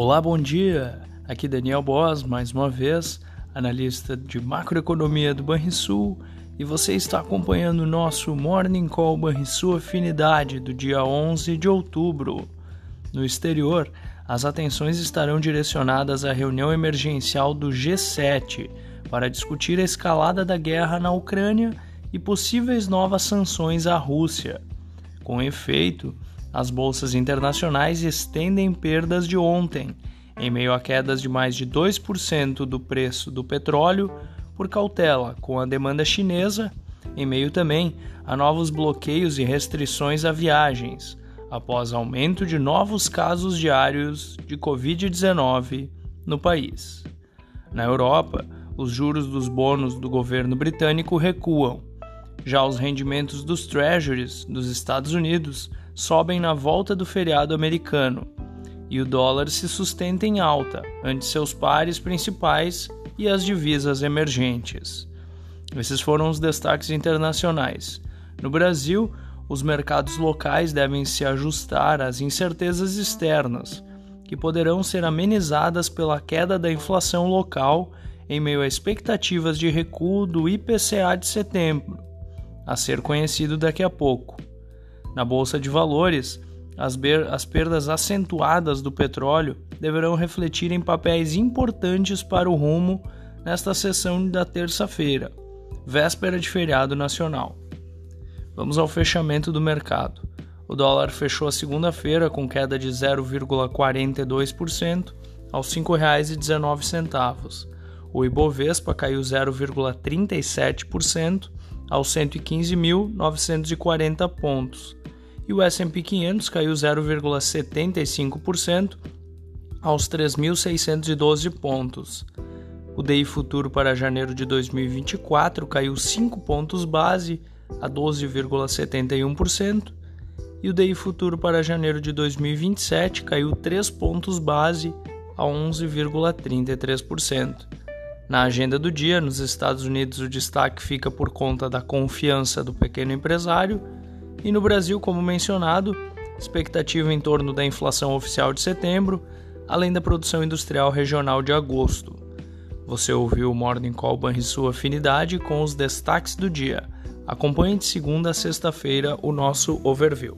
Olá, bom dia. Aqui Daniel Boas, mais uma vez, analista de macroeconomia do Banrisul, e você está acompanhando o nosso Morning Call Banrisul Afinidade do dia 11 de outubro. No exterior, as atenções estarão direcionadas à reunião emergencial do G7 para discutir a escalada da guerra na Ucrânia e possíveis novas sanções à Rússia. Com efeito, as bolsas internacionais estendem perdas de ontem, em meio a quedas de mais de 2% do preço do petróleo por cautela com a demanda chinesa, em meio também a novos bloqueios e restrições a viagens, após aumento de novos casos diários de Covid-19 no país. Na Europa, os juros dos bônus do governo britânico recuam. Já os rendimentos dos treasuries dos Estados Unidos sobem na volta do feriado americano e o dólar se sustenta em alta ante seus pares principais e as divisas emergentes. Esses foram os destaques internacionais. No Brasil, os mercados locais devem se ajustar às incertezas externas, que poderão ser amenizadas pela queda da inflação local em meio a expectativas de recuo do IPCA de setembro, a ser conhecido daqui a pouco. Na bolsa de valores, as, as perdas acentuadas do petróleo deverão refletir em papéis importantes para o rumo nesta sessão da terça-feira, véspera de feriado nacional. Vamos ao fechamento do mercado. O dólar fechou a segunda-feira com queda de 0,42% aos R$ 5,19. O Ibovespa caiu 0,37% aos 115.940 pontos e o S&P 500 caiu 0,75% aos 3.612 pontos. O DI futuro para janeiro de 2024 caiu 5 pontos base a 12,71% e o DI futuro para janeiro de 2027 caiu 3 pontos base a 11,33%. Na agenda do dia, nos Estados Unidos, o destaque fica por conta da confiança do pequeno empresário e no Brasil, como mencionado, expectativa em torno da inflação oficial de setembro, além da produção industrial regional de agosto. Você ouviu o Morning Call Banrisul Afinidade com os destaques do dia. Acompanhe de segunda a sexta-feira o nosso overview.